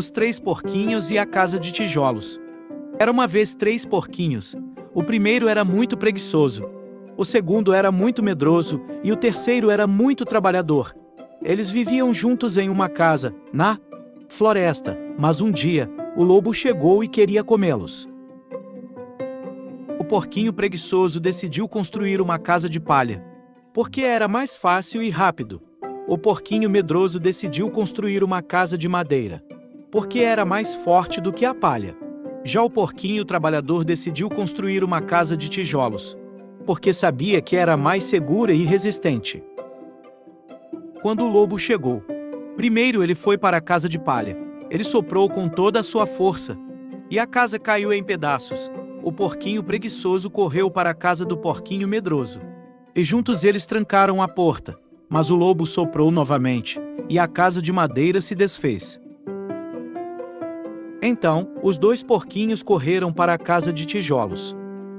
Os Três Porquinhos e a Casa de Tijolos. Era uma vez três porquinhos. O primeiro era muito preguiçoso. O segundo era muito medroso e o terceiro era muito trabalhador. Eles viviam juntos em uma casa, na floresta, mas um dia, o lobo chegou e queria comê-los. O porquinho preguiçoso decidiu construir uma casa de palha, porque era mais fácil e rápido. O porquinho medroso decidiu construir uma casa de madeira, porque era mais forte do que a palha. Já o porquinho trabalhador decidiu construir uma casa de tijolos, porque sabia que era mais segura e resistente. Quando o lobo chegou, primeiro ele foi para a casa de palha. Ele soprou com toda a sua força, e a casa caiu em pedaços. O porquinho preguiçoso correu para a casa do porquinho medroso. E juntos eles trancaram a porta, mas o lobo soprou novamente, e a casa de madeira se desfez. Então, os dois porquinhos correram para a casa de tijolos,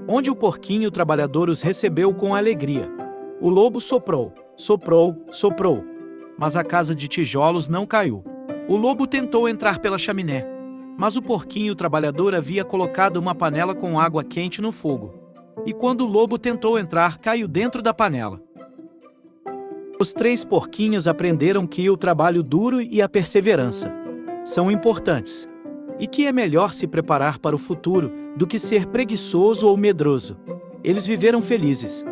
onde o porquinho trabalhador os recebeu com alegria. O lobo soprou, soprou, soprou, mas a casa de tijolos não caiu. O lobo tentou entrar pela chaminé, mas o porquinho trabalhador havia colocado uma panela com água quente no fogo. E quando o lobo tentou entrar, caiu dentro da panela. Os três porquinhos aprenderam que o trabalho duro e a perseverança são importantes, e que é melhor se preparar para o futuro do que ser preguiçoso ou medroso. Eles viveram felizes,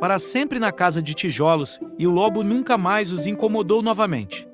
para sempre na casa de tijolos, e o lobo nunca mais os incomodou novamente.